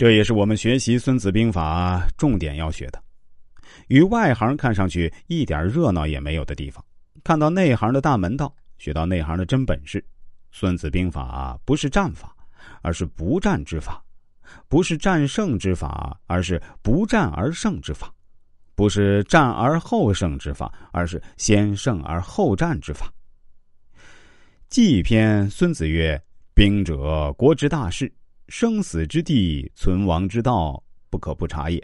这也是我们学习《孙子兵法》重点要学的。与外行看上去一点热闹也没有的地方，看到内行的大门道，学到内行的真本事。《孙子兵法》不是战法，而是不战之法；不是战胜之法，而是不战而胜之法；不是战而后胜之法，而是先胜而后战之法。纪篇孙子曰：“兵者，国之大事，生死之地，存亡之道，不可不察也。”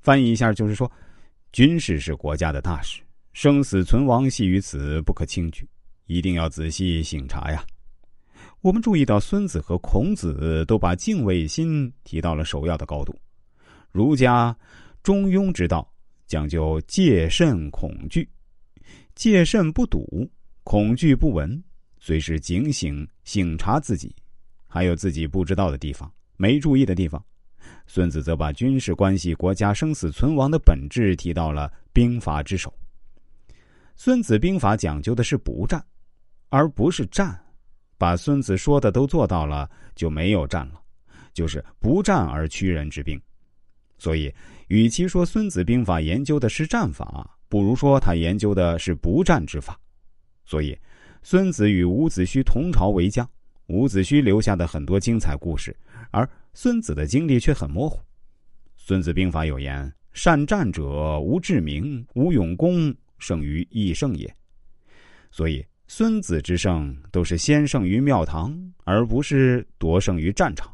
翻译一下就是说。军事是国家的大事，生死存亡系于此，不可轻举，一定要仔细醒察呀。我们注意到，孙子和孔子都把敬畏心提到了首要的高度。儒家中庸之道讲究戒慎恐惧，戒慎不睹，恐惧不闻，随时警醒醒察自己，还有自己不知道的地方、没注意的地方。孙子则把军事关系国家生死存亡的本质提到了兵法之首。孙子兵法讲究的是不战，而不是战。把孙子说的都做到了，就没有战了，就是不战而屈人之兵。所以，与其说孙子兵法研究的是战法，不如说他研究的是不战之法。所以，孙子与伍子胥同朝为将，伍子胥留下的很多精彩故事，而。孙子的经历却很模糊。孙子兵法有言：“善战者无智明，无勇功，胜于易胜也。”所以，孙子之胜都是先胜于庙堂，而不是夺胜于战场。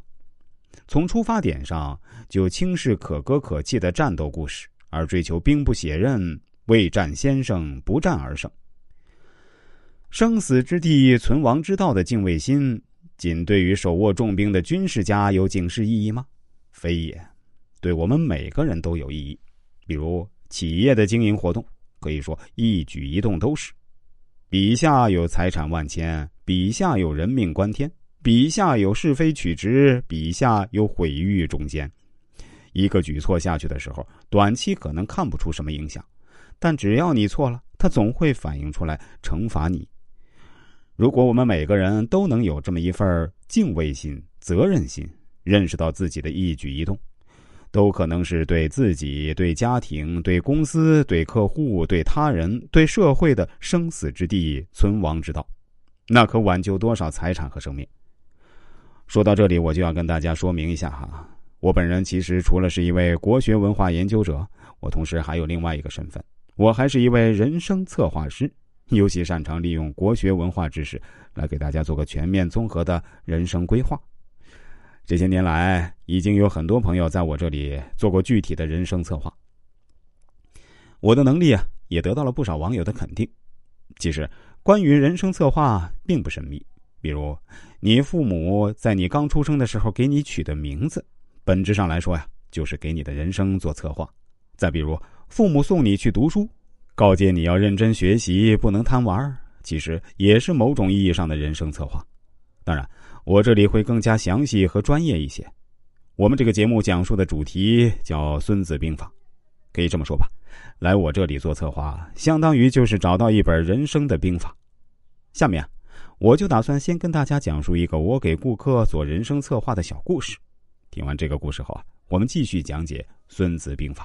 从出发点上，就轻视可歌可泣的战斗故事，而追求兵不血刃、未战先胜、不战而胜。生死之地、存亡之道的敬畏心。仅对于手握重兵的军事家有警示意义吗？非也，对我们每个人都有意义。比如企业的经营活动，可以说一举一动都是。笔下有财产万千，笔下有人命关天，笔下有是非曲直，笔下有毁誉中间。一个举措下去的时候，短期可能看不出什么影响，但只要你错了，他总会反映出来惩罚你。如果我们每个人都能有这么一份敬畏心、责任心，认识到自己的一举一动，都可能是对自己、对家庭、对公司、对客户、对他人、对社会的生死之地、存亡之道，那可挽救多少财产和生命？说到这里，我就要跟大家说明一下哈，我本人其实除了是一位国学文化研究者，我同时还有另外一个身份，我还是一位人生策划师。尤其擅长利用国学文化知识来给大家做个全面综合的人生规划。这些年来，已经有很多朋友在我这里做过具体的人生策划。我的能力啊，也得到了不少网友的肯定。其实，关于人生策划并不神秘。比如，你父母在你刚出生的时候给你取的名字，本质上来说呀，就是给你的人生做策划。再比如，父母送你去读书。告诫你要认真学习，不能贪玩其实也是某种意义上的人生策划。当然，我这里会更加详细和专业一些。我们这个节目讲述的主题叫《孙子兵法》，可以这么说吧，来我这里做策划，相当于就是找到一本人生的兵法。下面，我就打算先跟大家讲述一个我给顾客做人生策划的小故事。听完这个故事后啊，我们继续讲解《孙子兵法》。